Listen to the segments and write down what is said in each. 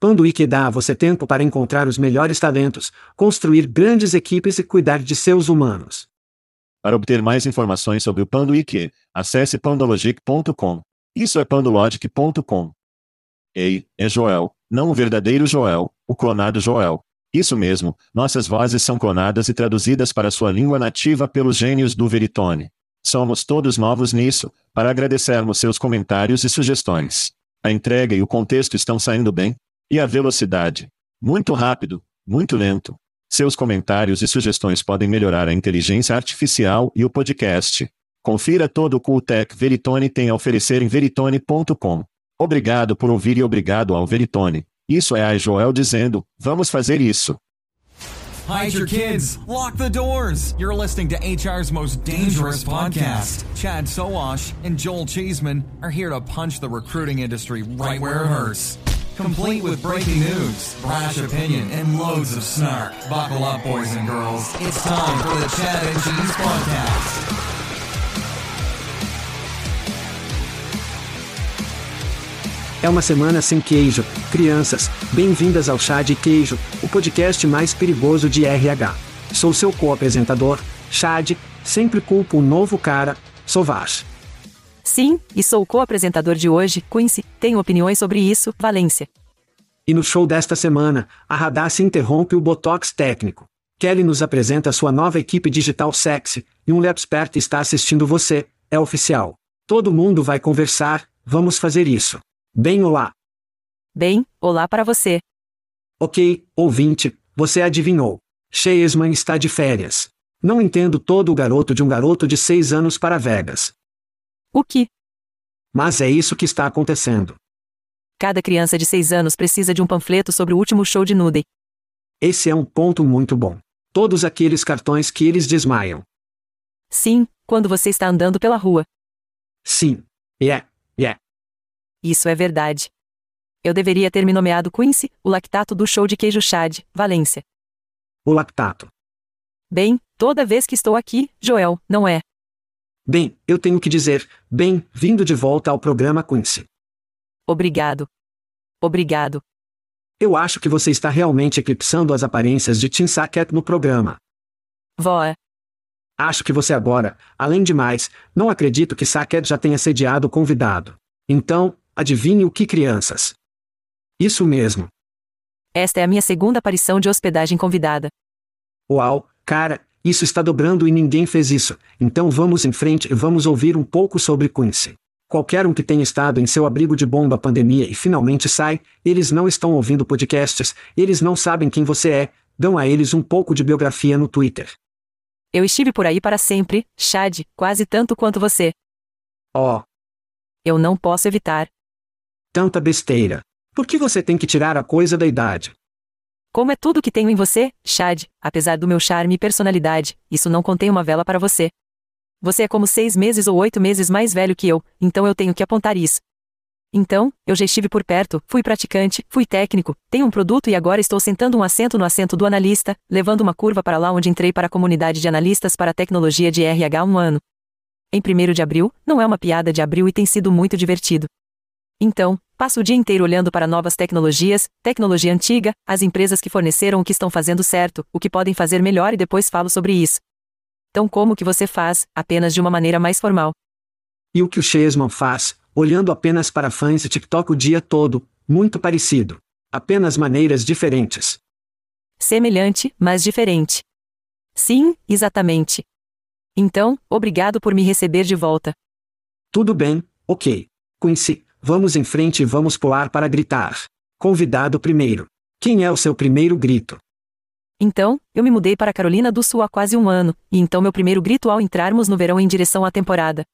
Panduíque dá a você tempo para encontrar os melhores talentos, construir grandes equipes e cuidar de seus humanos. Para obter mais informações sobre o Panduíque, acesse pandologic.com. Isso é pandologic.com. Ei, é Joel, não o verdadeiro Joel, o clonado Joel. Isso mesmo, nossas vozes são clonadas e traduzidas para sua língua nativa pelos gênios do Veritone. Somos todos novos nisso, para agradecermos seus comentários e sugestões. A entrega e o contexto estão saindo bem? E a velocidade? Muito rápido, muito lento. Seus comentários e sugestões podem melhorar a inteligência artificial e o podcast. Confira todo o Cooltech Veritone tem a oferecer em veritone.com. Obrigado por ouvir e obrigado ao Veritone. Isso é a Joel dizendo: vamos fazer isso. Hide your kids. Lock the doors. You're listening to HR's most dangerous podcast. Chad Soash and Joel Cheeseman are here to punch the recruiting industry right where it hurts. Complete with breaking news, brash opinion, and loads of snark. Buckle up, boys and girls. It's time for the Chad and Cheese Podcast. É uma semana sem queijo. Crianças, bem-vindas ao Chá de Queijo, o podcast mais perigoso de RH. Sou seu co-apresentador, Chad, sempre culpo um novo cara, Sauvage. Sim, e sou o co-apresentador de hoje, Quincy. Tenho opiniões sobre isso, Valência. E no show desta semana, a Radassi interrompe o Botox técnico. Kelly nos apresenta sua nova equipe digital sexy, e um Lepspert está assistindo você, é oficial. Todo mundo vai conversar, vamos fazer isso. Bem, olá. Bem, olá para você. Ok, ouvinte, você adivinhou. Cheesman está de férias. Não entendo todo o garoto de um garoto de seis anos para Vegas. O que? Mas é isso que está acontecendo. Cada criança de seis anos precisa de um panfleto sobre o último show de Nudie. Esse é um ponto muito bom. Todos aqueles cartões que eles desmaiam. Sim, quando você está andando pela rua. Sim. Yeah, yeah. Isso é verdade. Eu deveria ter me nomeado Quincy, o lactato do show de queijo Chad, Valência. O lactato. Bem, toda vez que estou aqui, Joel, não é? Bem, eu tenho que dizer, bem-vindo de volta ao programa Quincy. Obrigado. Obrigado. Eu acho que você está realmente eclipsando as aparências de Tim Sackett no programa. Vó. Acho que você agora, além de mais, não acredito que Sackett já tenha sediado o convidado. Então, Adivinhe o que crianças? Isso mesmo. Esta é a minha segunda aparição de hospedagem convidada. Uau, cara, isso está dobrando e ninguém fez isso. Então vamos em frente e vamos ouvir um pouco sobre Quincy. Qualquer um que tenha estado em seu abrigo de bomba pandemia e finalmente sai, eles não estão ouvindo podcasts, eles não sabem quem você é, dão a eles um pouco de biografia no Twitter. Eu estive por aí para sempre, Chad, quase tanto quanto você. Oh. Eu não posso evitar, Tanta besteira. Por que você tem que tirar a coisa da idade? Como é tudo que tenho em você, Chad, apesar do meu charme e personalidade, isso não contém uma vela para você. Você é como seis meses ou oito meses mais velho que eu, então eu tenho que apontar isso. Então, eu já estive por perto, fui praticante, fui técnico, tenho um produto e agora estou sentando um assento no assento do analista, levando uma curva para lá onde entrei para a comunidade de analistas para tecnologia de RH um ano. Em 1 de abril, não é uma piada de abril e tem sido muito divertido. Então, passo o dia inteiro olhando para novas tecnologias, tecnologia antiga, as empresas que forneceram o que estão fazendo certo, o que podem fazer melhor e depois falo sobre isso. Então, como que você faz, apenas de uma maneira mais formal? E o que o Chesman faz, olhando apenas para fãs de TikTok o dia todo, muito parecido. Apenas maneiras diferentes. Semelhante, mas diferente. Sim, exatamente. Então, obrigado por me receber de volta. Tudo bem, ok. Quincy, vamos em frente e vamos pular para gritar. Convidado primeiro. Quem é o seu primeiro grito? Então, eu me mudei para Carolina do Sul há quase um ano, e então meu primeiro grito ao entrarmos no verão em direção à temporada.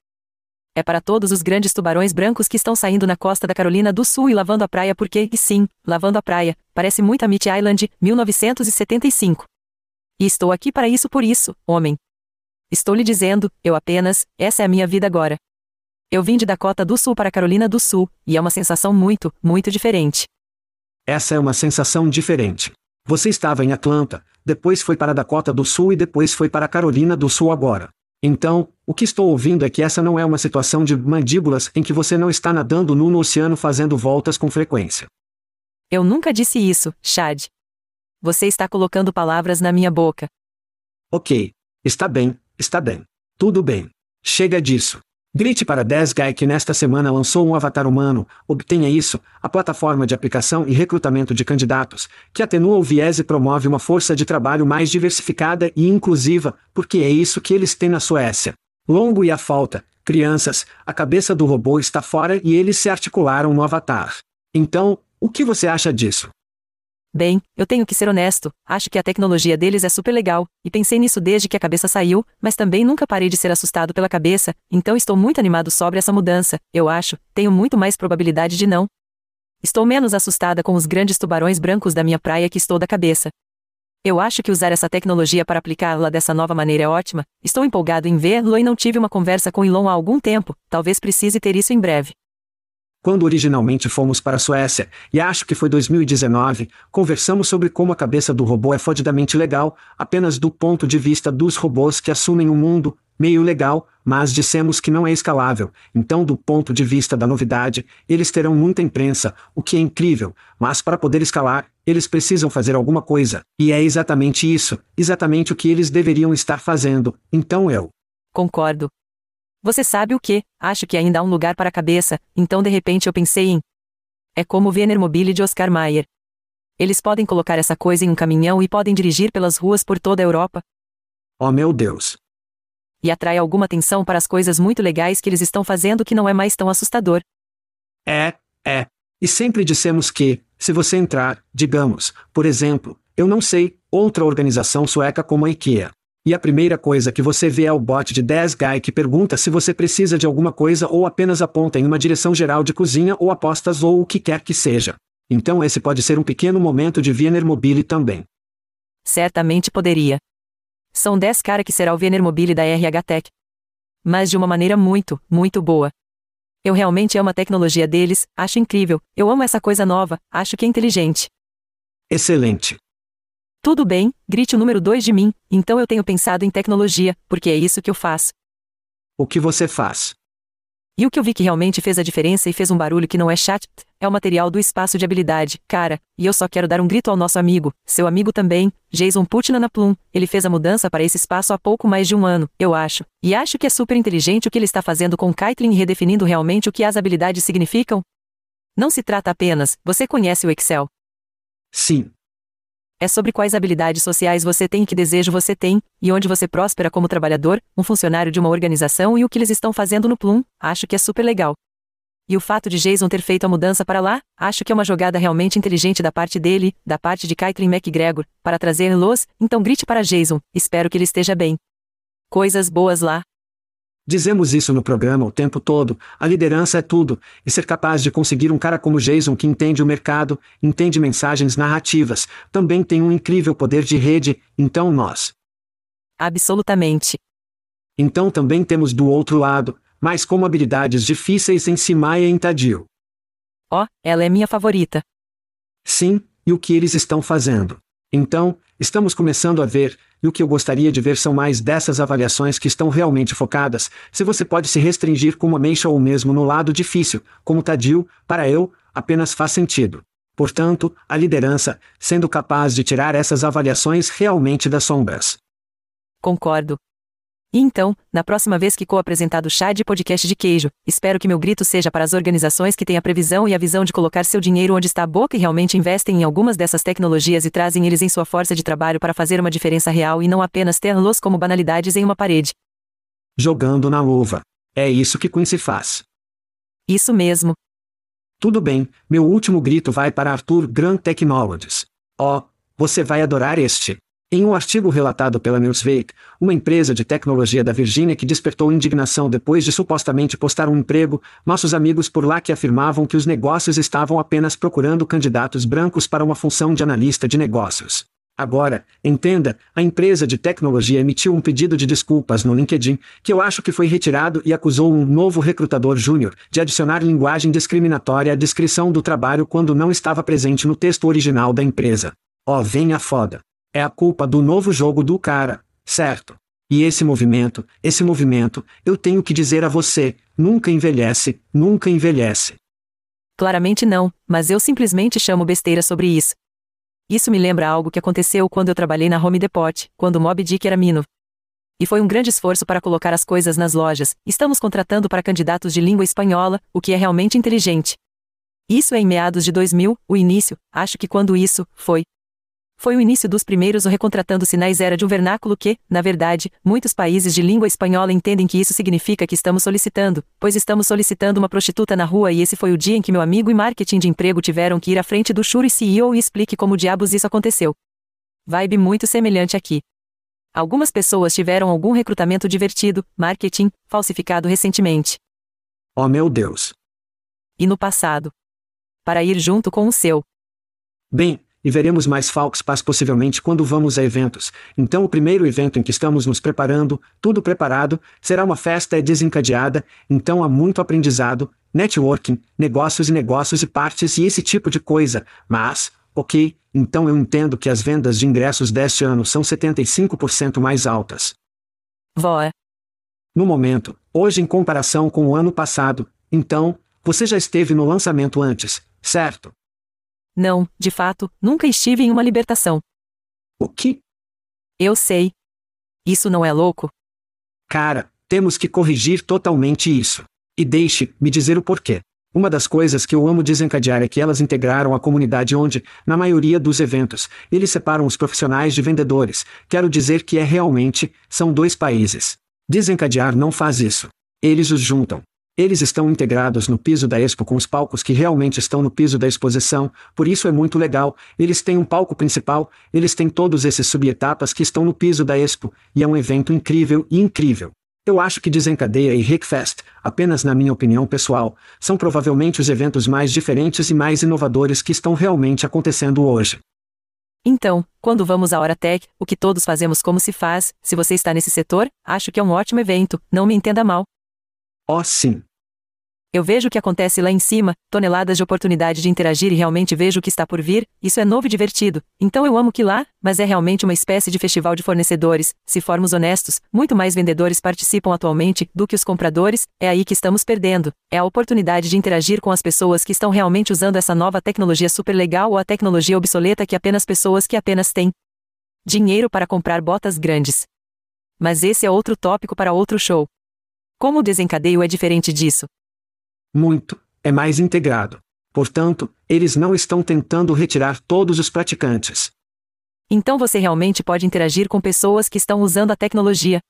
É para todos os grandes tubarões brancos que estão saindo na costa da Carolina do Sul e lavando a praia porque, sim, lavando a praia, parece muito a Mitch Island, 1975. E estou aqui para isso por isso, homem. Estou lhe dizendo, eu apenas, essa é a minha vida agora. Eu vim de Dakota do Sul para Carolina do Sul, e é uma sensação muito, muito diferente. Essa é uma sensação diferente. Você estava em Atlanta, depois foi para Dakota do Sul e depois foi para Carolina do Sul agora. Então, o que estou ouvindo é que essa não é uma situação de mandíbulas em que você não está nadando nu no oceano fazendo voltas com frequência. Eu nunca disse isso, Chad. Você está colocando palavras na minha boca. Ok. Está bem, está bem. Tudo bem. Chega disso. Grite para 10 Guy que nesta semana lançou um avatar humano, obtenha isso, a plataforma de aplicação e recrutamento de candidatos, que atenua o viés e promove uma força de trabalho mais diversificada e inclusiva, porque é isso que eles têm na Suécia. Longo e a falta, crianças, a cabeça do robô está fora e eles se articularam no avatar. Então, o que você acha disso? Bem, eu tenho que ser honesto, acho que a tecnologia deles é super legal, e pensei nisso desde que a cabeça saiu, mas também nunca parei de ser assustado pela cabeça, então estou muito animado sobre essa mudança, eu acho, tenho muito mais probabilidade de não. Estou menos assustada com os grandes tubarões brancos da minha praia que estou da cabeça. Eu acho que usar essa tecnologia para aplicá-la dessa nova maneira é ótima, estou empolgado em vê-lo e não tive uma conversa com Elon há algum tempo, talvez precise ter isso em breve. Quando originalmente fomos para a Suécia, e acho que foi 2019, conversamos sobre como a cabeça do robô é fodidamente legal, apenas do ponto de vista dos robôs que assumem o um mundo, meio legal, mas dissemos que não é escalável, então do ponto de vista da novidade, eles terão muita imprensa, o que é incrível, mas para poder escalar, eles precisam fazer alguma coisa, e é exatamente isso, exatamente o que eles deveriam estar fazendo, então eu. Concordo, você sabe o que? Acho que ainda há um lugar para a cabeça, então de repente eu pensei em. É como o Venermobile de Oscar Mayer. Eles podem colocar essa coisa em um caminhão e podem dirigir pelas ruas por toda a Europa. Oh meu Deus! E atrai alguma atenção para as coisas muito legais que eles estão fazendo que não é mais tão assustador. É, é. E sempre dissemos que, se você entrar, digamos, por exemplo, eu não sei, outra organização sueca como a IKEA, e a primeira coisa que você vê é o bot de 10 Guy que pergunta se você precisa de alguma coisa ou apenas aponta em uma direção geral de cozinha ou apostas ou o que quer que seja. Então esse pode ser um pequeno momento de Wiener Mobile também. Certamente poderia. São 10 cara que será o Wiener Mobile da RH Tech. Mas de uma maneira muito, muito boa. Eu realmente amo a tecnologia deles, acho incrível, eu amo essa coisa nova, acho que é inteligente. Excelente. Tudo bem, grite o número 2 de mim, então eu tenho pensado em tecnologia, porque é isso que eu faço. O que você faz? E o que eu vi que realmente fez a diferença e fez um barulho que não é chat, é o material do espaço de habilidade, cara, e eu só quero dar um grito ao nosso amigo, seu amigo também, Jason Putna na Plum, ele fez a mudança para esse espaço há pouco mais de um ano, eu acho, e acho que é super inteligente o que ele está fazendo com Kaitlin e redefinindo realmente o que as habilidades significam. Não se trata apenas, você conhece o Excel. Sim, é sobre quais habilidades sociais você tem e que desejo você tem, e onde você próspera como trabalhador, um funcionário de uma organização e o que eles estão fazendo no Plum, acho que é super legal. E o fato de Jason ter feito a mudança para lá, acho que é uma jogada realmente inteligente da parte dele, da parte de Caitlin McGregor, para trazer los, então grite para Jason, espero que ele esteja bem. Coisas boas lá, Dizemos isso no programa o tempo todo, a liderança é tudo, e ser capaz de conseguir um cara como Jason que entende o mercado, entende mensagens narrativas, também tem um incrível poder de rede, então nós. Absolutamente. Então também temos do outro lado, mas como habilidades difíceis em Simaia e em Tadio. Ó, oh, ela é minha favorita. Sim, e o que eles estão fazendo. Então, estamos começando a ver, e o que eu gostaria de ver são mais dessas avaliações que estão realmente focadas, se você pode se restringir como Meisha ou mesmo no lado difícil, como Tadil, para eu, apenas faz sentido. Portanto, a liderança, sendo capaz de tirar essas avaliações realmente das sombras. Concordo. E então, na próxima vez que co-apresentado o chá de podcast de queijo, espero que meu grito seja para as organizações que têm a previsão e a visão de colocar seu dinheiro onde está a boca e realmente investem em algumas dessas tecnologias e trazem eles em sua força de trabalho para fazer uma diferença real e não apenas tê-los como banalidades em uma parede. Jogando na luva. É isso que Quincy faz. Isso mesmo. Tudo bem, meu último grito vai para Arthur Grant Technologies. Oh, você vai adorar este. Em um artigo relatado pela Newsweek, uma empresa de tecnologia da Virgínia que despertou indignação depois de supostamente postar um emprego, nossos amigos por lá que afirmavam que os negócios estavam apenas procurando candidatos brancos para uma função de analista de negócios. Agora, entenda, a empresa de tecnologia emitiu um pedido de desculpas no LinkedIn, que eu acho que foi retirado e acusou um novo recrutador júnior de adicionar linguagem discriminatória à descrição do trabalho quando não estava presente no texto original da empresa. Ó, oh, venha foda. É a culpa do novo jogo do cara, certo? E esse movimento, esse movimento, eu tenho que dizer a você, nunca envelhece, nunca envelhece. Claramente não, mas eu simplesmente chamo besteira sobre isso. Isso me lembra algo que aconteceu quando eu trabalhei na Home Depot, quando Mob Dick era mino. E foi um grande esforço para colocar as coisas nas lojas. Estamos contratando para candidatos de língua espanhola, o que é realmente inteligente. Isso é em meados de 2000, o início, acho que quando isso foi, foi o início dos primeiros o recontratando sinais era de um vernáculo que, na verdade, muitos países de língua espanhola entendem que isso significa que estamos solicitando, pois estamos solicitando uma prostituta na rua e esse foi o dia em que meu amigo e marketing de emprego tiveram que ir à frente do Shuri CEO e explique como diabos isso aconteceu. Vibe muito semelhante aqui. Algumas pessoas tiveram algum recrutamento divertido, marketing, falsificado recentemente. Oh meu Deus! E no passado. Para ir junto com o seu. Bem, e veremos mais Falks Pass possivelmente quando vamos a eventos. Então o primeiro evento em que estamos nos preparando, tudo preparado, será uma festa desencadeada, então há muito aprendizado, networking, negócios e negócios e partes e esse tipo de coisa, mas, ok, então eu entendo que as vendas de ingressos deste ano são 75% mais altas. Voa. No momento, hoje em comparação com o ano passado, então, você já esteve no lançamento antes, certo? Não, de fato, nunca estive em uma libertação. O que? Eu sei. Isso não é louco? Cara, temos que corrigir totalmente isso. E deixe-me dizer o porquê. Uma das coisas que eu amo desencadear é que elas integraram a comunidade onde, na maioria dos eventos, eles separam os profissionais de vendedores. Quero dizer que é realmente, são dois países. Desencadear não faz isso. Eles os juntam. Eles estão integrados no piso da Expo com os palcos que realmente estão no piso da exposição, por isso é muito legal. Eles têm um palco principal, eles têm todos esses subetapas que estão no piso da Expo, e é um evento incrível e incrível. Eu acho que Desencadeia e Rickfest, apenas na minha opinião pessoal, são provavelmente os eventos mais diferentes e mais inovadores que estão realmente acontecendo hoje. Então, quando vamos à Hora Tech, o que todos fazemos como se faz, se você está nesse setor, acho que é um ótimo evento, não me entenda mal. Oh, sim. Eu vejo o que acontece lá em cima, toneladas de oportunidade de interagir e realmente vejo o que está por vir, isso é novo e divertido. Então eu amo que lá, mas é realmente uma espécie de festival de fornecedores, se formos honestos, muito mais vendedores participam atualmente do que os compradores, é aí que estamos perdendo. É a oportunidade de interagir com as pessoas que estão realmente usando essa nova tecnologia super legal ou a tecnologia obsoleta que apenas pessoas que apenas têm dinheiro para comprar botas grandes. Mas esse é outro tópico para outro show. Como o desencadeio é diferente disso? Muito, é mais integrado. Portanto, eles não estão tentando retirar todos os praticantes. Então você realmente pode interagir com pessoas que estão usando a tecnologia.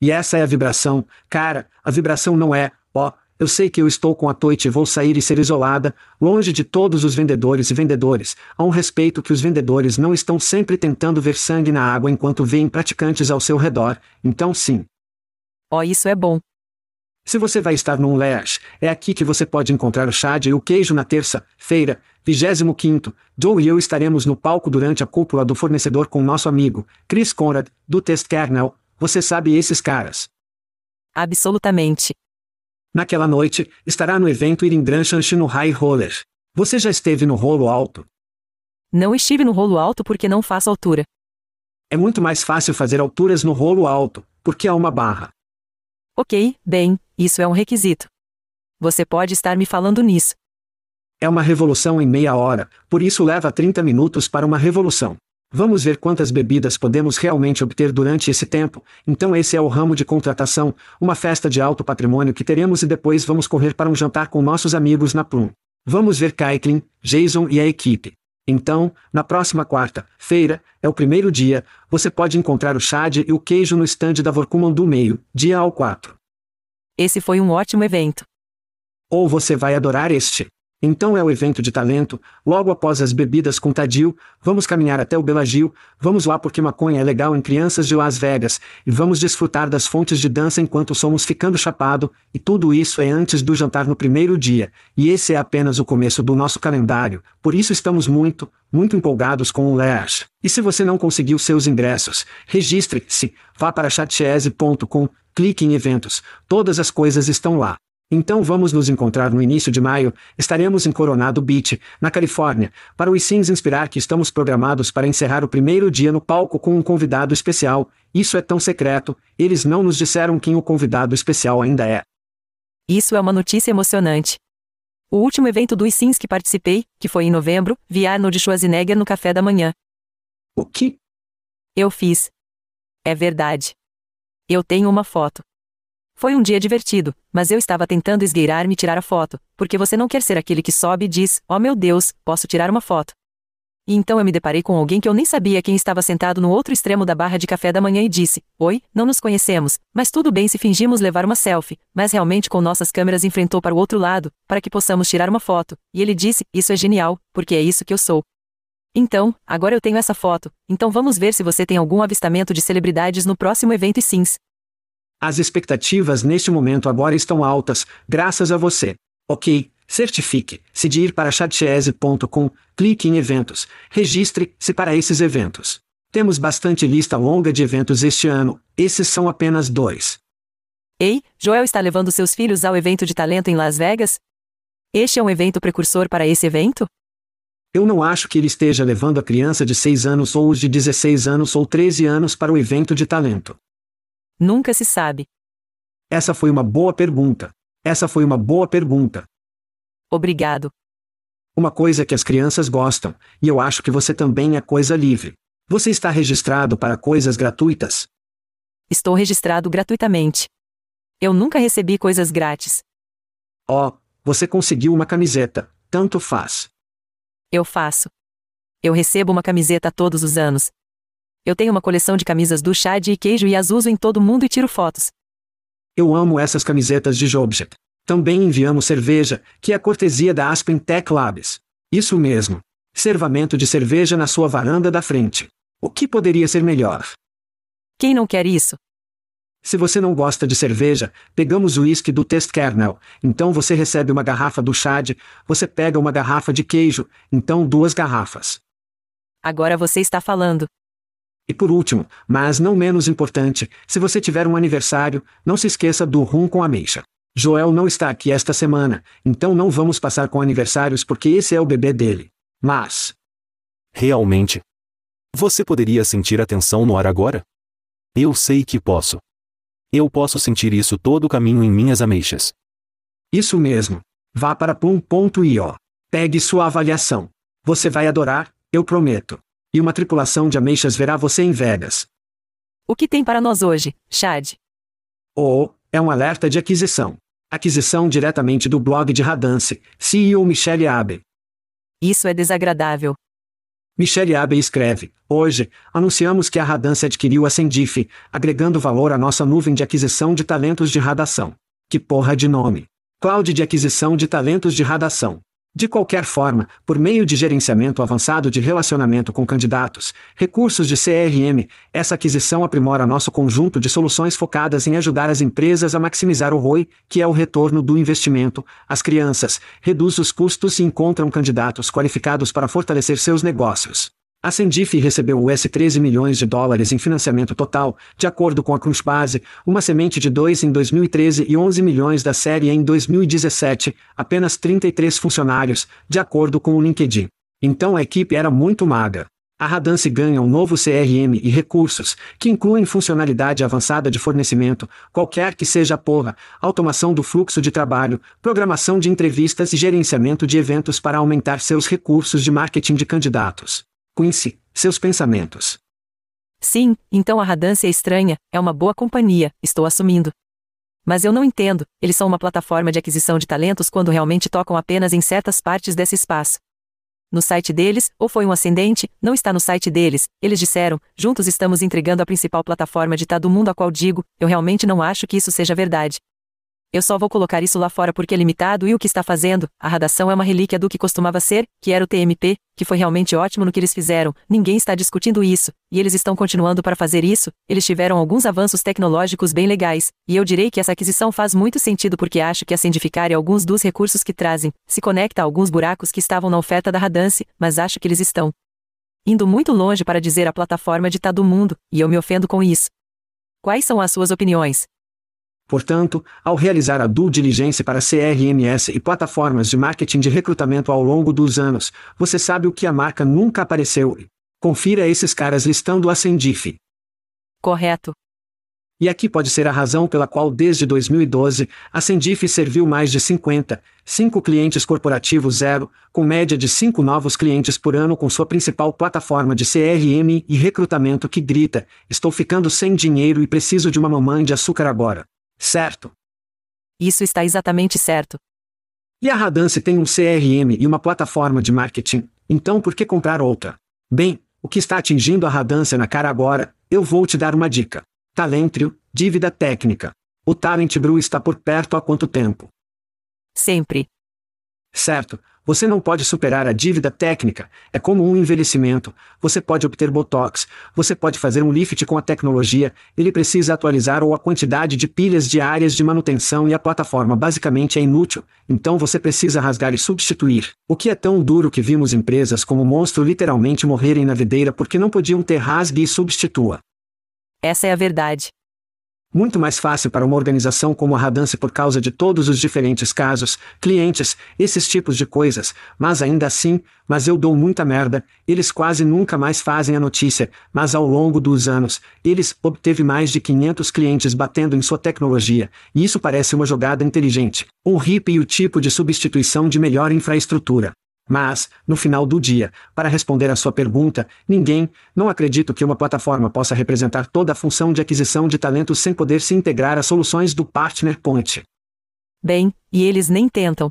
E essa é a vibração, cara, a vibração não é, ó, eu sei que eu estou com a toite e vou sair e ser isolada, longe de todos os vendedores e vendedores. Há um respeito que os vendedores não estão sempre tentando ver sangue na água enquanto veem praticantes ao seu redor, então sim, Oh, isso é bom. Se você vai estar num Lash, é aqui que você pode encontrar o chá e o queijo na terça-feira, 25. Joe e eu estaremos no palco durante a cúpula do fornecedor com nosso amigo, Chris Conrad, do Test Kernel. Você sabe esses caras. Absolutamente. Naquela noite, estará no evento Irindranchanch no High Roller. Você já esteve no rolo alto? Não estive no rolo alto porque não faço altura. É muito mais fácil fazer alturas no rolo alto, porque há uma barra. Ok, bem, isso é um requisito. Você pode estar me falando nisso. É uma revolução em meia hora, por isso leva 30 minutos para uma revolução. Vamos ver quantas bebidas podemos realmente obter durante esse tempo. Então, esse é o ramo de contratação, uma festa de alto patrimônio que teremos e depois vamos correr para um jantar com nossos amigos na Plum. Vamos ver Kaitlin, Jason e a equipe. Então, na próxima quarta-feira, é o primeiro dia, você pode encontrar o Chad e o queijo no estande da Vorkuman do meio, dia ao 4. Esse foi um ótimo evento. Ou você vai adorar este. Então é o evento de talento, logo após as bebidas com Tadil, vamos caminhar até o Belagil, vamos lá porque maconha é legal em crianças de Las Vegas, e vamos desfrutar das fontes de dança enquanto somos ficando chapado, e tudo isso é antes do jantar no primeiro dia, e esse é apenas o começo do nosso calendário, por isso estamos muito, muito empolgados com o Lash. E se você não conseguiu seus ingressos, registre-se, vá para chatchese.com, clique em eventos, todas as coisas estão lá. Então vamos nos encontrar no início de maio, estaremos em Coronado Beach, na Califórnia, para os Sims inspirar que estamos programados para encerrar o primeiro dia no palco com um convidado especial, isso é tão secreto, eles não nos disseram quem o convidado especial ainda é. Isso é uma notícia emocionante. O último evento dos Sims que participei, que foi em novembro, vi Arnold Schwarzenegger no café da manhã. O que? Eu fiz. É verdade. Eu tenho uma foto. Foi um dia divertido, mas eu estava tentando esgueirar-me tirar a foto, porque você não quer ser aquele que sobe e diz: Oh meu Deus, posso tirar uma foto. E então eu me deparei com alguém que eu nem sabia quem estava sentado no outro extremo da barra de café da manhã e disse: Oi, não nos conhecemos, mas tudo bem se fingimos levar uma selfie, mas realmente com nossas câmeras enfrentou para o outro lado, para que possamos tirar uma foto. E ele disse: Isso é genial, porque é isso que eu sou. Então, agora eu tenho essa foto, então vamos ver se você tem algum avistamento de celebridades no próximo evento e sims. As expectativas neste momento agora estão altas, graças a você. Ok, certifique-se de ir para chatchese.com, clique em eventos, registre-se para esses eventos. Temos bastante lista longa de eventos este ano, esses são apenas dois. Ei, Joel está levando seus filhos ao evento de talento em Las Vegas? Este é um evento precursor para esse evento? Eu não acho que ele esteja levando a criança de 6 anos ou os de 16 anos ou 13 anos para o evento de talento. Nunca se sabe. Essa foi uma boa pergunta. Essa foi uma boa pergunta. Obrigado. Uma coisa que as crianças gostam, e eu acho que você também é coisa livre. Você está registrado para coisas gratuitas? Estou registrado gratuitamente. Eu nunca recebi coisas grátis. Oh, você conseguiu uma camiseta, tanto faz. Eu faço. Eu recebo uma camiseta todos os anos, eu tenho uma coleção de camisas do chá de queijo e as uso em todo mundo e tiro fotos. Eu amo essas camisetas de Jobjet. Também enviamos cerveja, que é cortesia da Aspen Tech Labs. Isso mesmo. Servamento de cerveja na sua varanda da frente. O que poderia ser melhor? Quem não quer isso? Se você não gosta de cerveja, pegamos o uísque do Test Kernel, então você recebe uma garrafa do Chad, você pega uma garrafa de queijo, então duas garrafas. Agora você está falando. E por último, mas não menos importante, se você tiver um aniversário, não se esqueça do rum com ameixa. Joel não está aqui esta semana, então não vamos passar com aniversários porque esse é o bebê dele. Mas. Realmente? Você poderia sentir a tensão no ar agora? Eu sei que posso. Eu posso sentir isso todo o caminho em minhas ameixas. Isso mesmo. Vá para plum.io. Pegue sua avaliação. Você vai adorar, eu prometo. E uma tripulação de ameixas verá você em Vegas. O que tem para nós hoje, Chad? Oh, é um alerta de aquisição. Aquisição diretamente do blog de Radance, CEO Michelle Abe. Isso é desagradável. Michelle Abe escreve: Hoje, anunciamos que a Radance adquiriu a Sendif, agregando valor à nossa nuvem de aquisição de talentos de radação. Que porra de nome! Cloud de aquisição de talentos de radação. De qualquer forma, por meio de gerenciamento avançado de relacionamento com candidatos, recursos de CRM, essa aquisição aprimora nosso conjunto de soluções focadas em ajudar as empresas a maximizar o ROI, que é o retorno do investimento, as crianças, reduz os custos e encontram candidatos qualificados para fortalecer seus negócios. A Sendif recebeu US 13 milhões de dólares em financiamento total, de acordo com a Crunchbase, uma semente de 2 em 2013 e 11 milhões da série em 2017, apenas 33 funcionários, de acordo com o LinkedIn. Então a equipe era muito magra. A Radance ganha um novo CRM e recursos, que incluem funcionalidade avançada de fornecimento, qualquer que seja a porra, automação do fluxo de trabalho, programação de entrevistas e gerenciamento de eventos para aumentar seus recursos de marketing de candidatos. Quincy, seus pensamentos. Sim, então a Radance é estranha, é uma boa companhia, estou assumindo. Mas eu não entendo, eles são uma plataforma de aquisição de talentos quando realmente tocam apenas em certas partes desse espaço. No site deles, ou foi um ascendente, não está no site deles. Eles disseram, juntos estamos entregando a principal plataforma de todo mundo a qual digo, eu realmente não acho que isso seja verdade. Eu só vou colocar isso lá fora porque é limitado e o que está fazendo, a radação é uma relíquia do que costumava ser, que era o TMP, que foi realmente ótimo no que eles fizeram, ninguém está discutindo isso, e eles estão continuando para fazer isso, eles tiveram alguns avanços tecnológicos bem legais, e eu direi que essa aquisição faz muito sentido porque acho que a Sendificare alguns dos recursos que trazem, se conecta a alguns buracos que estavam na oferta da Radance, mas acho que eles estão indo muito longe para dizer a plataforma de todo mundo, e eu me ofendo com isso. Quais são as suas opiniões? Portanto, ao realizar a due diligência para CRMS e plataformas de marketing de recrutamento ao longo dos anos, você sabe o que a marca nunca apareceu. Confira esses caras listando a Sendif. Correto. E aqui pode ser a razão pela qual desde 2012, a Sendif serviu mais de 50, 5 clientes corporativos zero, com média de 5 novos clientes por ano com sua principal plataforma de CRM e recrutamento que grita, estou ficando sem dinheiro e preciso de uma mamãe de açúcar agora. Certo. Isso está exatamente certo. E a Radance tem um CRM e uma plataforma de marketing, então por que comprar outra? Bem, o que está atingindo a Radance na cara agora, eu vou te dar uma dica. Talentrio, dívida técnica. O Talent Brew está por perto há quanto tempo? Sempre. Certo, você não pode superar a dívida técnica, é como um envelhecimento. Você pode obter botox, você pode fazer um lift com a tecnologia, ele precisa atualizar ou a quantidade de pilhas diárias de manutenção e a plataforma basicamente é inútil, então você precisa rasgar e substituir. O que é tão duro que vimos empresas como Monstro literalmente morrerem na videira porque não podiam ter rasgue e substitua. Essa é a verdade. Muito mais fácil para uma organização como a Radance por causa de todos os diferentes casos, clientes, esses tipos de coisas, mas ainda assim, mas eu dou muita merda, eles quase nunca mais fazem a notícia, mas ao longo dos anos, eles obteve mais de 500 clientes batendo em sua tecnologia, e isso parece uma jogada inteligente, um hip e o tipo de substituição de melhor infraestrutura. Mas, no final do dia, para responder à sua pergunta, ninguém, não acredito que uma plataforma possa representar toda a função de aquisição de talentos sem poder se integrar às soluções do Partner Point. Bem, e eles nem tentam.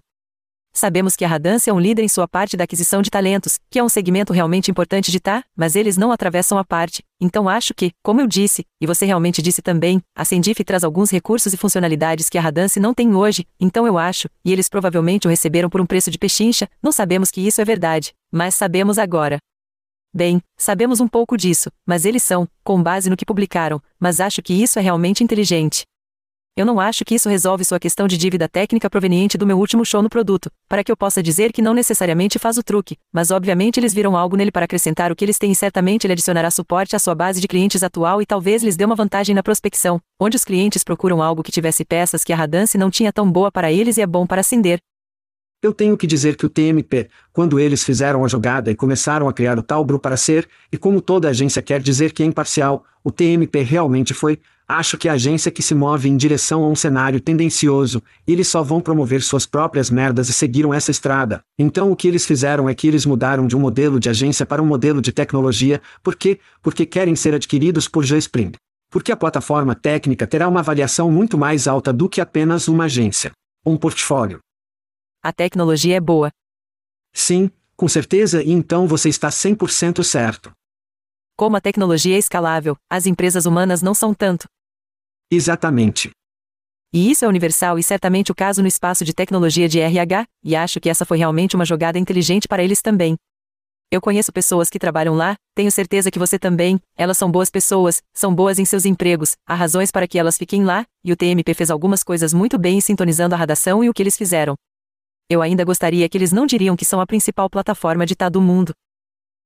Sabemos que a Radance é um líder em sua parte da aquisição de talentos, que é um segmento realmente importante de tá, mas eles não atravessam a parte. Então acho que, como eu disse, e você realmente disse também, a Sendif traz alguns recursos e funcionalidades que a Radance não tem hoje, então eu acho, e eles provavelmente o receberam por um preço de pechincha, não sabemos que isso é verdade, mas sabemos agora. Bem, sabemos um pouco disso, mas eles são, com base no que publicaram, mas acho que isso é realmente inteligente. Eu não acho que isso resolve sua questão de dívida técnica proveniente do meu último show no produto, para que eu possa dizer que não necessariamente faz o truque, mas obviamente eles viram algo nele para acrescentar o que eles têm e certamente ele adicionará suporte à sua base de clientes atual e talvez lhes dê uma vantagem na prospecção, onde os clientes procuram algo que tivesse peças que a Radance não tinha tão boa para eles e é bom para acender. Eu tenho que dizer que o TMP, quando eles fizeram a jogada e começaram a criar o tal Bru para ser, e como toda agência quer dizer que é imparcial, o TMP realmente foi, Acho que a agência que se move em direção a um cenário tendencioso, eles só vão promover suas próprias merdas e seguiram essa estrada. Então o que eles fizeram é que eles mudaram de um modelo de agência para um modelo de tecnologia, por quê? Porque querem ser adquiridos por G-Spring. Porque a plataforma técnica terá uma avaliação muito mais alta do que apenas uma agência. Um portfólio. A tecnologia é boa. Sim, com certeza e então você está 100% certo. Como a tecnologia é escalável, as empresas humanas não são tanto. Exatamente. E isso é universal e certamente o caso no espaço de tecnologia de RH, e acho que essa foi realmente uma jogada inteligente para eles também. Eu conheço pessoas que trabalham lá, tenho certeza que você também, elas são boas pessoas, são boas em seus empregos, há razões para que elas fiquem lá, e o TMP fez algumas coisas muito bem sintonizando a radação e o que eles fizeram. Eu ainda gostaria que eles não diriam que são a principal plataforma de todo mundo.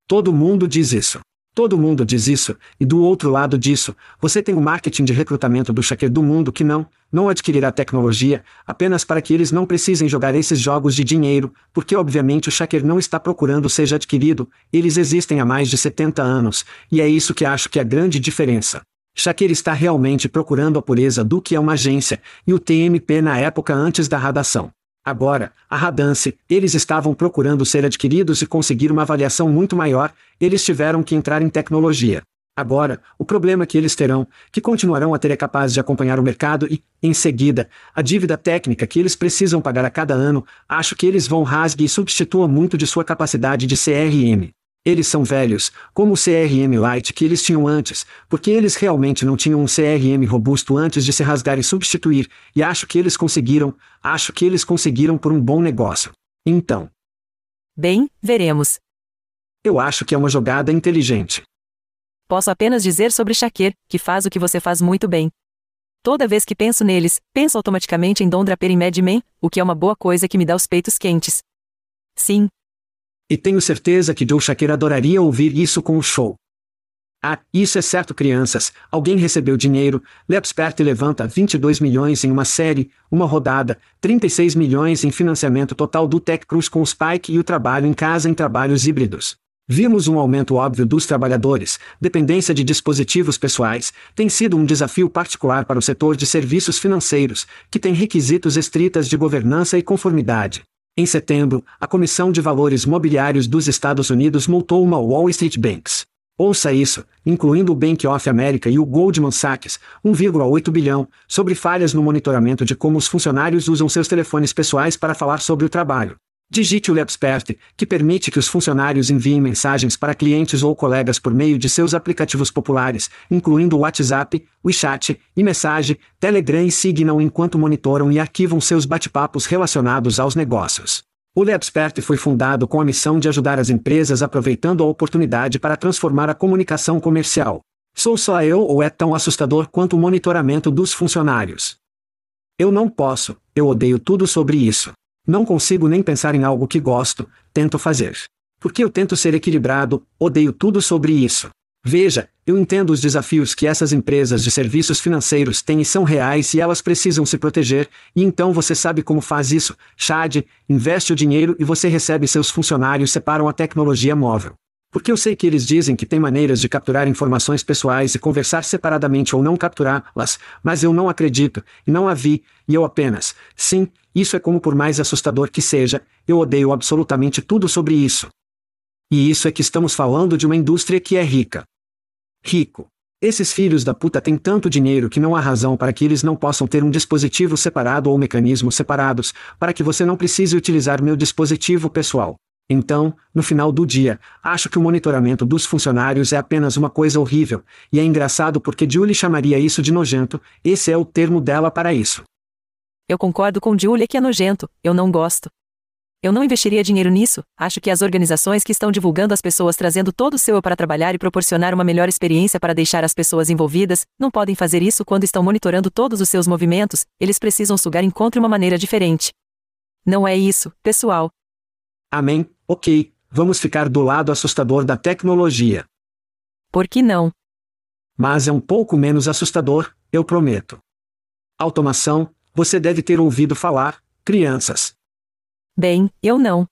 Todo mundo diz isso. Todo mundo diz isso, e do outro lado disso, você tem o marketing de recrutamento do Shaker do mundo que não, não adquirirá tecnologia, apenas para que eles não precisem jogar esses jogos de dinheiro, porque obviamente o Shaker não está procurando seja adquirido, eles existem há mais de 70 anos, e é isso que acho que é a grande diferença. Shaker está realmente procurando a pureza do que é uma agência, e o TMP na época antes da radação. Agora, a Radance, eles estavam procurando ser adquiridos e conseguir uma avaliação muito maior, eles tiveram que entrar em tecnologia. Agora, o problema que eles terão, que continuarão a ter é capaz de acompanhar o mercado e, em seguida, a dívida técnica que eles precisam pagar a cada ano, acho que eles vão rasgue e substitua muito de sua capacidade de CRM. Eles são velhos, como o CRM Lite que eles tinham antes, porque eles realmente não tinham um CRM robusto antes de se rasgar e substituir, e acho que eles conseguiram, acho que eles conseguiram por um bom negócio. Então. Bem, veremos. Eu acho que é uma jogada inteligente. Posso apenas dizer sobre Shakir, que faz o que você faz muito bem. Toda vez que penso neles, penso automaticamente em Don Draper e Mad Men, o que é uma boa coisa que me dá os peitos quentes. Sim, e tenho certeza que Joe Shaquer adoraria ouvir isso com o show. Ah, isso é certo, crianças. Alguém recebeu dinheiro. Lepspert levanta 22 milhões em uma série, uma rodada, 36 milhões em financiamento total do Tech Cruz com o Spike e o trabalho em casa em trabalhos híbridos. Vimos um aumento óbvio dos trabalhadores, dependência de dispositivos pessoais, tem sido um desafio particular para o setor de serviços financeiros, que tem requisitos estritas de governança e conformidade. Em setembro, a Comissão de Valores Mobiliários dos Estados Unidos multou uma Wall Street Banks. Ouça isso, incluindo o Bank of America e o Goldman Sachs, 1,8 bilhão, sobre falhas no monitoramento de como os funcionários usam seus telefones pessoais para falar sobre o trabalho. Digite o LabSpert, que permite que os funcionários enviem mensagens para clientes ou colegas por meio de seus aplicativos populares, incluindo o WhatsApp, WeChat, e-Message, Telegram e Signal enquanto monitoram e arquivam seus bate-papos relacionados aos negócios. O LabSpert foi fundado com a missão de ajudar as empresas aproveitando a oportunidade para transformar a comunicação comercial. Sou só eu ou é tão assustador quanto o monitoramento dos funcionários? Eu não posso, eu odeio tudo sobre isso. Não consigo nem pensar em algo que gosto, tento fazer. Porque eu tento ser equilibrado, odeio tudo sobre isso. Veja, eu entendo os desafios que essas empresas de serviços financeiros têm e são reais e elas precisam se proteger, e então você sabe como faz isso, Chad, investe o dinheiro e você recebe seus funcionários separam a tecnologia móvel. Porque eu sei que eles dizem que tem maneiras de capturar informações pessoais e conversar separadamente ou não capturá-las, mas eu não acredito, e não a vi, e eu apenas, sim, isso é como por mais assustador que seja, eu odeio absolutamente tudo sobre isso. E isso é que estamos falando de uma indústria que é rica. Rico. Esses filhos da puta têm tanto dinheiro que não há razão para que eles não possam ter um dispositivo separado ou mecanismos separados, para que você não precise utilizar meu dispositivo pessoal. Então, no final do dia, acho que o monitoramento dos funcionários é apenas uma coisa horrível, e é engraçado porque Julie chamaria isso de nojento, esse é o termo dela para isso. Eu concordo com Julie que é nojento, eu não gosto. Eu não investiria dinheiro nisso, acho que as organizações que estão divulgando as pessoas trazendo todo o seu eu para trabalhar e proporcionar uma melhor experiência para deixar as pessoas envolvidas, não podem fazer isso quando estão monitorando todos os seus movimentos, eles precisam sugar encontre uma maneira diferente. Não é isso, pessoal, Amém, ok, vamos ficar do lado assustador da tecnologia. Por que não? Mas é um pouco menos assustador, eu prometo. Automação, você deve ter ouvido falar, crianças. Bem, eu não.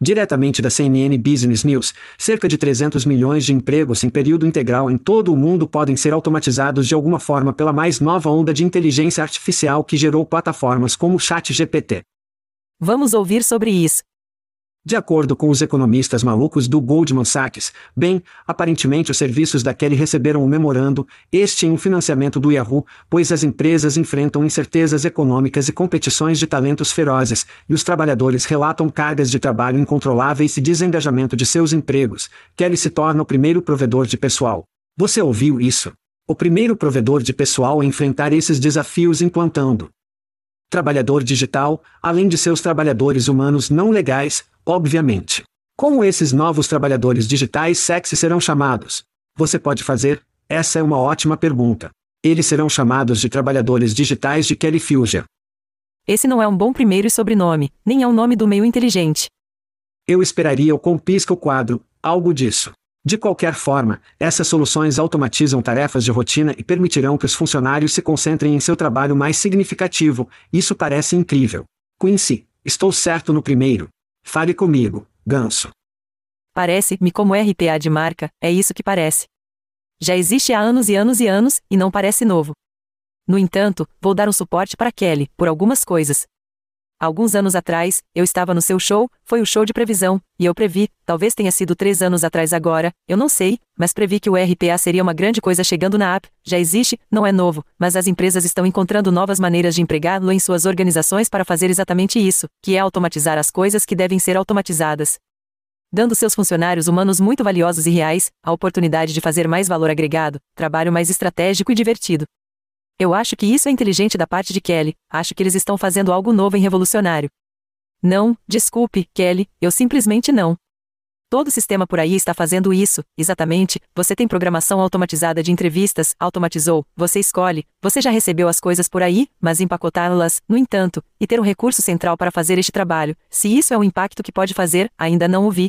Diretamente da CNN Business News, cerca de 300 milhões de empregos em período integral em todo o mundo podem ser automatizados de alguma forma pela mais nova onda de inteligência artificial que gerou plataformas como o ChatGPT. Vamos ouvir sobre isso. De acordo com os economistas malucos do Goldman Sachs, bem, aparentemente os serviços da Kelly receberam um memorando, este em um financiamento do Yahoo, pois as empresas enfrentam incertezas econômicas e competições de talentos ferozes, e os trabalhadores relatam cargas de trabalho incontroláveis e desengajamento de seus empregos. Kelly se torna o primeiro provedor de pessoal. Você ouviu isso? O primeiro provedor de pessoal a enfrentar esses desafios implantando trabalhador digital, além de seus trabalhadores humanos não legais, obviamente. Como esses novos trabalhadores digitais sexy serão chamados? Você pode fazer? Essa é uma ótima pergunta. Eles serão chamados de trabalhadores digitais de Kelly Fugia. Esse não é um bom primeiro e sobrenome, nem é o nome do meio inteligente. Eu esperaria o com pisca o quadro, algo disso. De qualquer forma, essas soluções automatizam tarefas de rotina e permitirão que os funcionários se concentrem em seu trabalho mais significativo. Isso parece incrível. Quincy, estou certo no primeiro. Fale comigo, ganso. Parece-me como RPA de marca, é isso que parece. Já existe há anos e anos e anos, e não parece novo. No entanto, vou dar um suporte para Kelly, por algumas coisas. Alguns anos atrás, eu estava no seu show, foi o show de previsão, e eu previ, talvez tenha sido três anos atrás agora, eu não sei, mas previ que o RPA seria uma grande coisa chegando na app, já existe, não é novo, mas as empresas estão encontrando novas maneiras de empregá-lo em suas organizações para fazer exatamente isso, que é automatizar as coisas que devem ser automatizadas. Dando seus funcionários humanos muito valiosos e reais, a oportunidade de fazer mais valor agregado, trabalho mais estratégico e divertido. Eu acho que isso é inteligente da parte de Kelly, acho que eles estão fazendo algo novo e revolucionário. Não, desculpe, Kelly, eu simplesmente não. Todo sistema por aí está fazendo isso, exatamente. Você tem programação automatizada de entrevistas, automatizou, você escolhe, você já recebeu as coisas por aí, mas empacotá-las, no entanto, e ter um recurso central para fazer este trabalho, se isso é o impacto que pode fazer, ainda não o vi.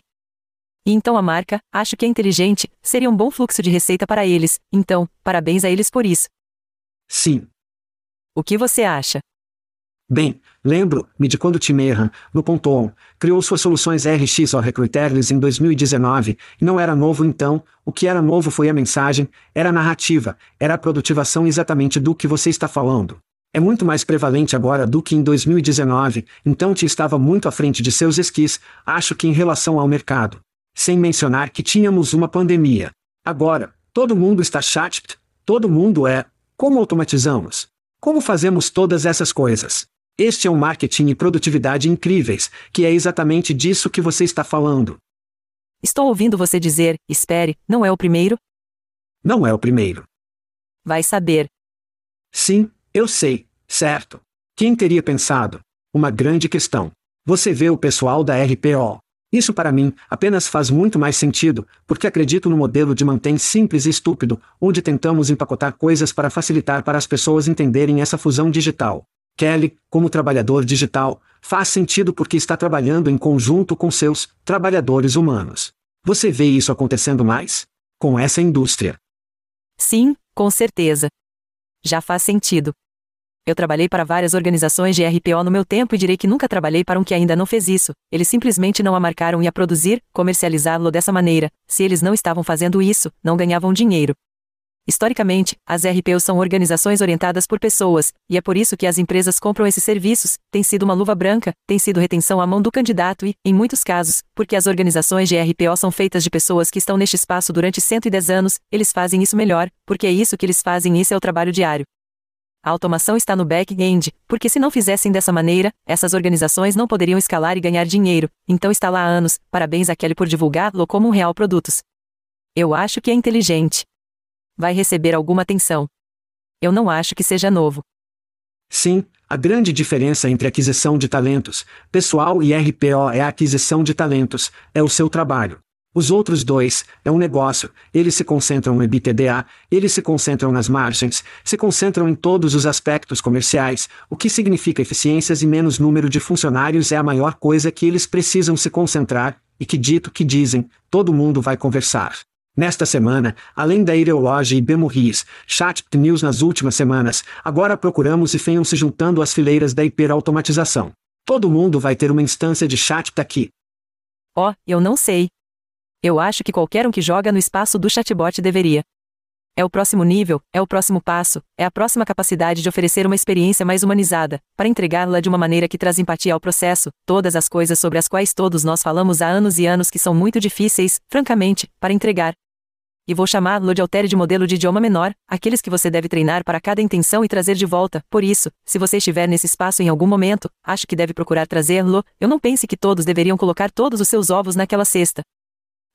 E então a marca, acho que é inteligente, seria um bom fluxo de receita para eles, então, parabéns a eles por isso. Sim. O que você acha? Bem, lembro-me de quando Tim Erhan, no Ponton, criou suas soluções RX ao Recruiterless em 2019, e não era novo então, o que era novo foi a mensagem, era a narrativa, era a produtivação exatamente do que você está falando. É muito mais prevalente agora do que em 2019, então te estava muito à frente de seus esquis, acho que em relação ao mercado. Sem mencionar que tínhamos uma pandemia. Agora, todo mundo está chat, todo mundo é, como automatizamos? Como fazemos todas essas coisas? Este é um marketing e produtividade incríveis, que é exatamente disso que você está falando. Estou ouvindo você dizer, espere, não é o primeiro? Não é o primeiro. Vai saber. Sim, eu sei, certo. Quem teria pensado? Uma grande questão. Você vê o pessoal da RPO. Isso para mim apenas faz muito mais sentido, porque acredito no modelo de mantém simples e estúpido, onde tentamos empacotar coisas para facilitar para as pessoas entenderem essa fusão digital. Kelly, como trabalhador digital, faz sentido porque está trabalhando em conjunto com seus trabalhadores humanos. Você vê isso acontecendo mais? Com essa indústria. Sim, com certeza. Já faz sentido. Eu trabalhei para várias organizações de RPO no meu tempo e direi que nunca trabalhei para um que ainda não fez isso. Eles simplesmente não a marcaram e a produzir, comercializá-lo dessa maneira. Se eles não estavam fazendo isso, não ganhavam dinheiro. Historicamente, as RPOs são organizações orientadas por pessoas, e é por isso que as empresas compram esses serviços. Tem sido uma luva branca, tem sido retenção à mão do candidato e, em muitos casos, porque as organizações de RPO são feitas de pessoas que estão neste espaço durante 110 anos, eles fazem isso melhor, porque é isso que eles fazem, isso é o trabalho diário. A automação está no back-end, porque se não fizessem dessa maneira, essas organizações não poderiam escalar e ganhar dinheiro, então está lá há anos, parabéns a Kelly por divulgá-lo como um real produtos. Eu acho que é inteligente. Vai receber alguma atenção. Eu não acho que seja novo. Sim, a grande diferença entre aquisição de talentos, pessoal e RPO é a aquisição de talentos, é o seu trabalho. Os outros dois, é um negócio, eles se concentram no EBITDA, eles se concentram nas margens, se concentram em todos os aspectos comerciais, o que significa eficiências e menos número de funcionários é a maior coisa que eles precisam se concentrar, e que dito que dizem, todo mundo vai conversar. Nesta semana, além da Ireologia e Bemurris, Chat News nas últimas semanas, agora procuramos e venham se juntando às fileiras da hiperautomatização. Todo mundo vai ter uma instância de chat aqui. Oh, eu não sei. Eu acho que qualquer um que joga no espaço do chatbot deveria. É o próximo nível, é o próximo passo, é a próxima capacidade de oferecer uma experiência mais humanizada, para entregá-la de uma maneira que traz empatia ao processo, todas as coisas sobre as quais todos nós falamos há anos e anos que são muito difíceis, francamente, para entregar. E vou chamá-lo de altere de modelo de idioma menor, aqueles que você deve treinar para cada intenção e trazer de volta. Por isso, se você estiver nesse espaço em algum momento, acho que deve procurar trazê-lo. Eu não pense que todos deveriam colocar todos os seus ovos naquela cesta.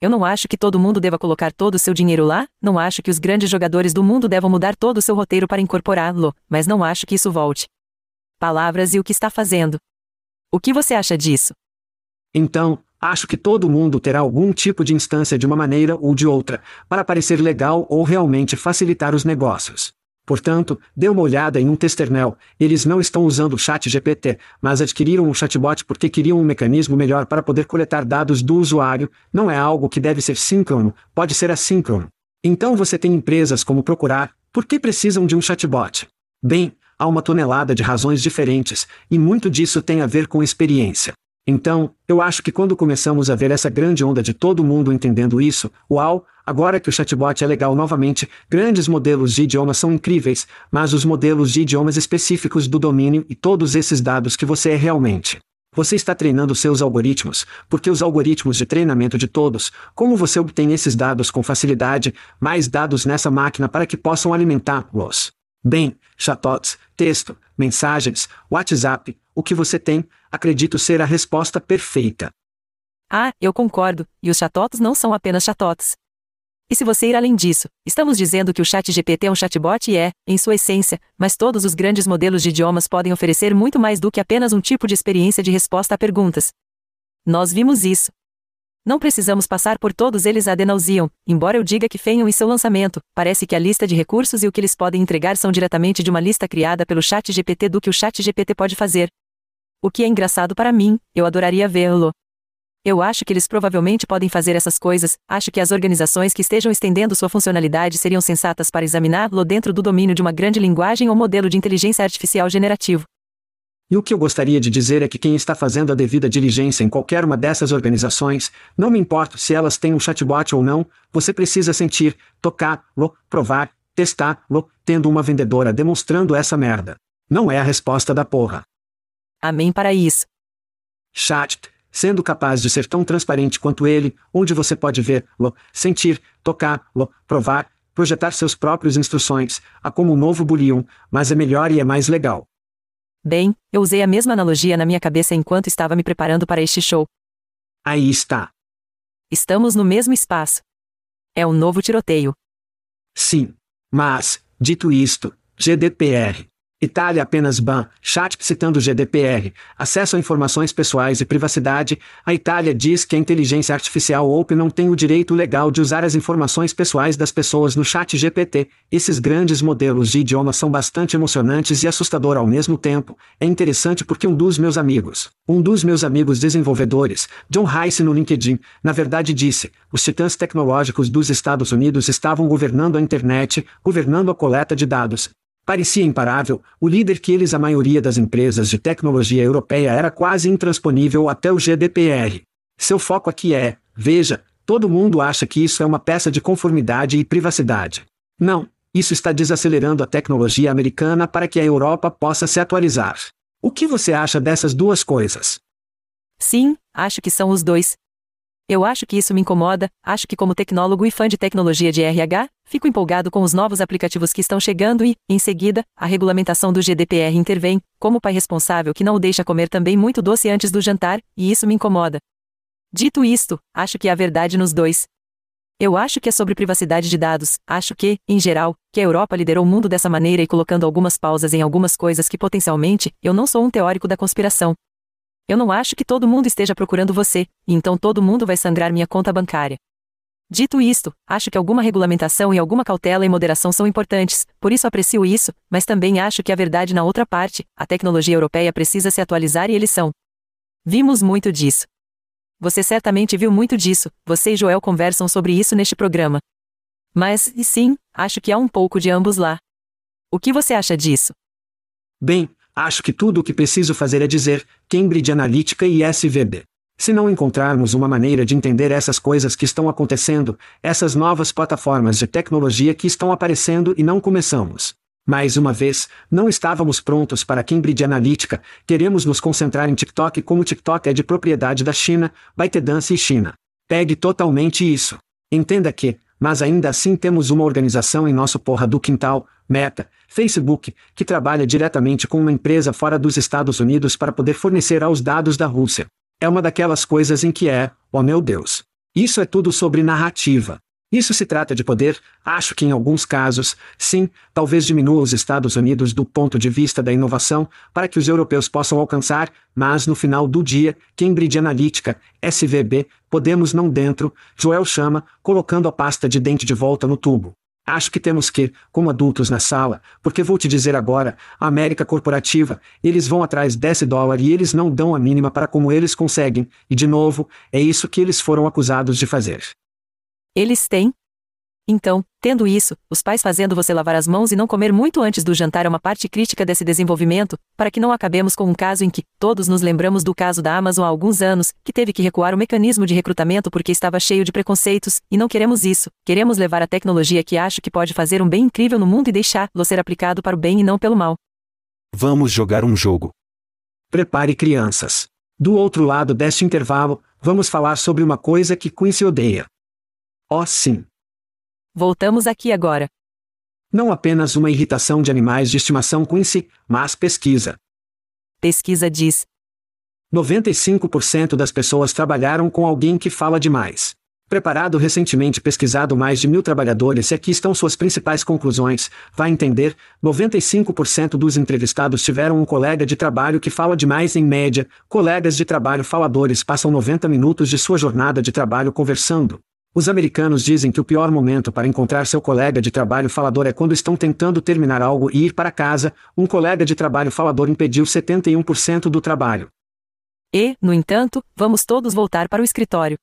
Eu não acho que todo mundo deva colocar todo o seu dinheiro lá, não acho que os grandes jogadores do mundo devam mudar todo o seu roteiro para incorporá-lo, mas não acho que isso volte. Palavras e o que está fazendo. O que você acha disso? Então, acho que todo mundo terá algum tipo de instância de uma maneira ou de outra, para parecer legal ou realmente facilitar os negócios. Portanto, dê uma olhada em um testernel. Eles não estão usando o chat GPT, mas adquiriram um chatbot porque queriam um mecanismo melhor para poder coletar dados do usuário. Não é algo que deve ser síncrono, pode ser assíncrono. Então você tem empresas como procurar, por que precisam de um chatbot? Bem, há uma tonelada de razões diferentes, e muito disso tem a ver com experiência. Então, eu acho que quando começamos a ver essa grande onda de todo mundo entendendo isso, uau, agora que o chatbot é legal novamente, grandes modelos de idioma são incríveis, mas os modelos de idiomas específicos do domínio e todos esses dados que você é realmente. Você está treinando seus algoritmos, porque os algoritmos de treinamento de todos, como você obtém esses dados com facilidade, mais dados nessa máquina para que possam alimentá-los. Bem, chatots, texto, mensagens, WhatsApp, o que você tem, acredito ser a resposta perfeita. Ah, eu concordo, e os chatots não são apenas chatots. E se você ir além disso, estamos dizendo que o chat GPT é um chatbot e é, em sua essência, mas todos os grandes modelos de idiomas podem oferecer muito mais do que apenas um tipo de experiência de resposta a perguntas. Nós vimos isso. Não precisamos passar por todos eles ad nauseam, embora eu diga que feiam em seu lançamento, parece que a lista de recursos e o que eles podem entregar são diretamente de uma lista criada pelo chat GPT do que o chat GPT pode fazer. O que é engraçado para mim, eu adoraria vê-lo. Eu acho que eles provavelmente podem fazer essas coisas, acho que as organizações que estejam estendendo sua funcionalidade seriam sensatas para examiná-lo dentro do domínio de uma grande linguagem ou modelo de inteligência artificial generativo. E o que eu gostaria de dizer é que quem está fazendo a devida diligência em qualquer uma dessas organizações, não me importa se elas têm um chatbot ou não, você precisa sentir, tocar-lo, provar, testar-lo, tendo uma vendedora demonstrando essa merda. Não é a resposta da porra. Amém para isso. Chat, sendo capaz de ser tão transparente quanto ele, onde você pode ver-lo, sentir, tocar-lo, provar, projetar seus próprios instruções, a como um novo Boolean, mas é melhor e é mais legal. Bem, eu usei a mesma analogia na minha cabeça enquanto estava me preparando para este show. Aí está. Estamos no mesmo espaço. É um novo tiroteio. Sim. Mas, dito isto, GDPR. Itália apenas ban, chat citando GDPR, acesso a informações pessoais e privacidade. A Itália diz que a inteligência artificial OP não tem o direito legal de usar as informações pessoais das pessoas no chat GPT. Esses grandes modelos de idioma são bastante emocionantes e assustador ao mesmo tempo. É interessante porque um dos meus amigos, um dos meus amigos desenvolvedores, John Rice no LinkedIn, na verdade disse: os titãs tecnológicos dos Estados Unidos estavam governando a internet, governando a coleta de dados. Parecia imparável, o líder que eles a maioria das empresas de tecnologia europeia era quase intransponível até o GDPR. Seu foco aqui é, veja, todo mundo acha que isso é uma peça de conformidade e privacidade. Não, isso está desacelerando a tecnologia americana para que a Europa possa se atualizar. O que você acha dessas duas coisas? Sim, acho que são os dois. Eu acho que isso me incomoda, acho que como tecnólogo e fã de tecnologia de RH, fico empolgado com os novos aplicativos que estão chegando e, em seguida, a regulamentação do GDPR intervém, como pai responsável que não o deixa comer também muito doce antes do jantar, e isso me incomoda. Dito isto, acho que há verdade nos dois. Eu acho que é sobre privacidade de dados, acho que, em geral, que a Europa liderou o mundo dessa maneira e colocando algumas pausas em algumas coisas que potencialmente, eu não sou um teórico da conspiração, eu não acho que todo mundo esteja procurando você, e então todo mundo vai sangrar minha conta bancária. Dito isto, acho que alguma regulamentação e alguma cautela e moderação são importantes, por isso aprecio isso, mas também acho que a verdade na outra parte, a tecnologia europeia precisa se atualizar e eles são. Vimos muito disso. Você certamente viu muito disso, você e Joel conversam sobre isso neste programa. Mas, e sim, acho que há um pouco de ambos lá. O que você acha disso? Bem, Acho que tudo o que preciso fazer é dizer Cambridge Analytica e SVB. Se não encontrarmos uma maneira de entender essas coisas que estão acontecendo, essas novas plataformas de tecnologia que estão aparecendo e não começamos. Mais uma vez, não estávamos prontos para Cambridge Analytica, queremos nos concentrar em TikTok como TikTok é de propriedade da China, ByteDance e China. Pegue totalmente isso. Entenda que, mas ainda assim temos uma organização em nosso porra do quintal, Meta, Facebook, que trabalha diretamente com uma empresa fora dos Estados Unidos para poder fornecer aos dados da Rússia. É uma daquelas coisas em que é, oh meu Deus. Isso é tudo sobre narrativa. Isso se trata de poder, acho que em alguns casos, sim, talvez diminua os Estados Unidos do ponto de vista da inovação, para que os europeus possam alcançar, mas no final do dia, Cambridge Analytica, SVB, podemos não dentro, Joel chama, colocando a pasta de dente de volta no tubo. Acho que temos que, como adultos na sala, porque vou te dizer agora, a América corporativa, eles vão atrás desse dólar e eles não dão a mínima para como eles conseguem, e de novo, é isso que eles foram acusados de fazer. Eles têm? Então, tendo isso, os pais fazendo você lavar as mãos e não comer muito antes do jantar é uma parte crítica desse desenvolvimento, para que não acabemos com um caso em que, todos nos lembramos do caso da Amazon há alguns anos, que teve que recuar o mecanismo de recrutamento porque estava cheio de preconceitos, e não queremos isso, queremos levar a tecnologia que acho que pode fazer um bem incrível no mundo e deixá-lo ser aplicado para o bem e não pelo mal. Vamos jogar um jogo. Prepare crianças. Do outro lado deste intervalo, vamos falar sobre uma coisa que Quincy odeia. Oh sim. Voltamos aqui agora. Não apenas uma irritação de animais de estimação Quincy, mas pesquisa. Pesquisa diz: 95% das pessoas trabalharam com alguém que fala demais. Preparado recentemente pesquisado mais de mil trabalhadores e aqui estão suas principais conclusões. Vai entender, 95% dos entrevistados tiveram um colega de trabalho que fala demais em média. Colegas de trabalho faladores passam 90 minutos de sua jornada de trabalho conversando. Os americanos dizem que o pior momento para encontrar seu colega de trabalho falador é quando estão tentando terminar algo e ir para casa. Um colega de trabalho falador impediu 71% do trabalho. E, no entanto, vamos todos voltar para o escritório.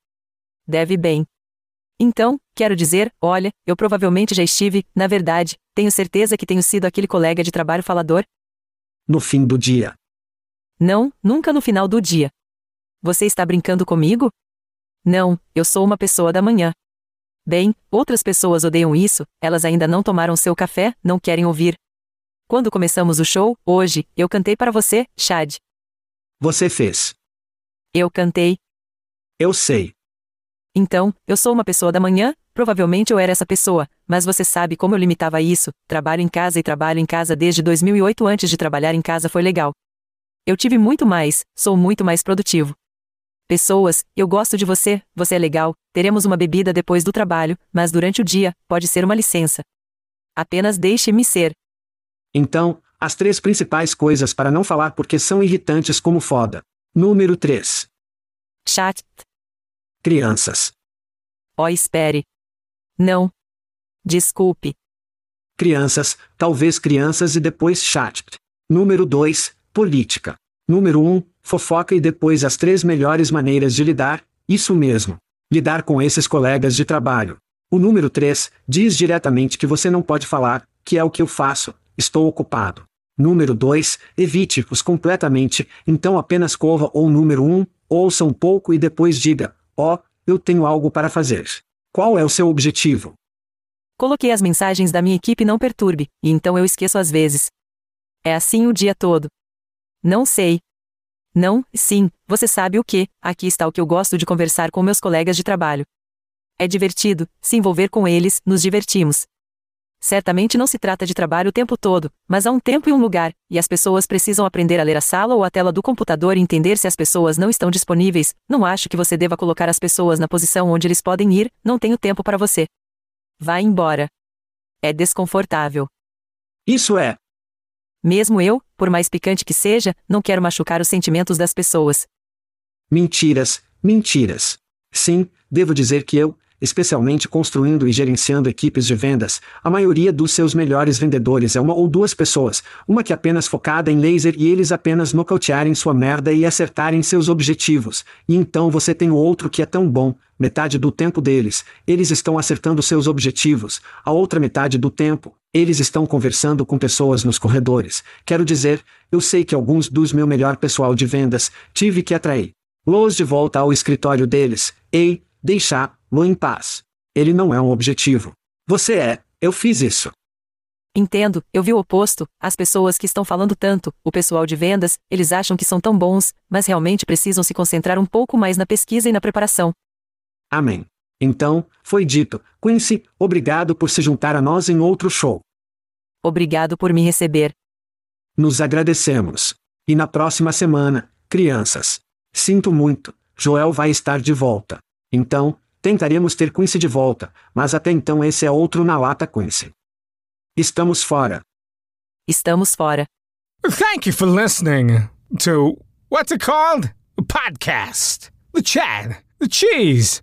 Deve bem. Então, quero dizer, olha, eu provavelmente já estive, na verdade, tenho certeza que tenho sido aquele colega de trabalho falador? No fim do dia. Não, nunca no final do dia. Você está brincando comigo? Não, eu sou uma pessoa da manhã. Bem, outras pessoas odeiam isso, elas ainda não tomaram seu café, não querem ouvir. Quando começamos o show, hoje, eu cantei para você, Chad. Você fez. Eu cantei. Eu sei. Então, eu sou uma pessoa da manhã, provavelmente eu era essa pessoa, mas você sabe como eu limitava isso, trabalho em casa e trabalho em casa desde 2008 antes de trabalhar em casa foi legal. Eu tive muito mais, sou muito mais produtivo. Pessoas, eu gosto de você, você é legal, teremos uma bebida depois do trabalho, mas durante o dia, pode ser uma licença. Apenas deixe-me ser. Então, as três principais coisas para não falar porque são irritantes como foda. Número 3. Chat. Crianças. Oh, espere. Não. Desculpe. Crianças, talvez crianças e depois chat. Número 2. Política. Número 1 fofoca e depois as três melhores maneiras de lidar, isso mesmo. Lidar com esses colegas de trabalho. O número 3 diz diretamente que você não pode falar, que é o que eu faço, estou ocupado. Número 2, evite-os completamente, então apenas cova ou número 1, um, ouça um pouco e depois diga, ó, oh, eu tenho algo para fazer. Qual é o seu objetivo? Coloquei as mensagens da minha equipe não perturbe, e então eu esqueço às vezes. É assim o dia todo. Não sei, não, sim, você sabe o que, aqui está o que eu gosto de conversar com meus colegas de trabalho. É divertido, se envolver com eles, nos divertimos. Certamente não se trata de trabalho o tempo todo, mas há um tempo e um lugar, e as pessoas precisam aprender a ler a sala ou a tela do computador e entender se as pessoas não estão disponíveis. Não acho que você deva colocar as pessoas na posição onde eles podem ir, não tenho tempo para você. Vá embora. É desconfortável. Isso é, mesmo eu, por mais picante que seja, não quero machucar os sentimentos das pessoas. Mentiras, mentiras. Sim, devo dizer que eu, especialmente construindo e gerenciando equipes de vendas, a maioria dos seus melhores vendedores é uma ou duas pessoas, uma que apenas focada em laser e eles apenas nocautearem sua merda e acertarem seus objetivos, e então você tem o outro que é tão bom, metade do tempo deles, eles estão acertando seus objetivos, a outra metade do tempo, eles estão conversando com pessoas nos corredores. Quero dizer, eu sei que alguns dos meu melhor pessoal de vendas tive que atrair. Los de volta ao escritório deles. Ei, deixá-lo em paz. Ele não é um objetivo. Você é, eu fiz isso. Entendo, eu vi o oposto, as pessoas que estão falando tanto, o pessoal de vendas, eles acham que são tão bons, mas realmente precisam se concentrar um pouco mais na pesquisa e na preparação. Amém. Então, foi dito, Quincy, obrigado por se juntar a nós em outro show. Obrigado por me receber. Nos agradecemos. E na próxima semana, crianças. Sinto muito, Joel vai estar de volta. Então, tentaremos ter Quincy de volta, mas até então esse é outro na lata Quincy. Estamos fora. Estamos fora. Thank you for listening to what's it called? A podcast. The chat. The cheese.